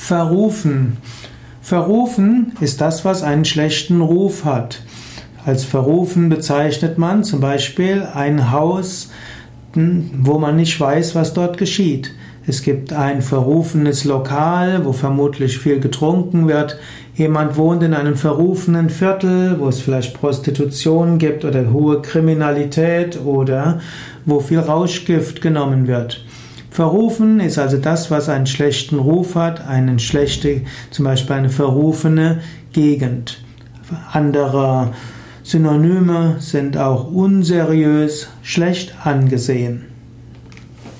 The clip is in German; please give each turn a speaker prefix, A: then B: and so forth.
A: Verrufen. Verrufen ist das, was einen schlechten Ruf hat. Als verrufen bezeichnet man zum Beispiel ein Haus, hm, wo man nicht weiß, was dort geschieht. Es gibt ein verrufenes Lokal, wo vermutlich viel getrunken wird. Jemand wohnt in einem verrufenen Viertel, wo es vielleicht Prostitution gibt oder hohe Kriminalität oder wo viel Rauschgift genommen wird. Verrufen ist also das, was einen schlechten Ruf hat, eine schlechte, zum Beispiel eine verrufene Gegend. Andere Synonyme sind auch unseriös, schlecht angesehen.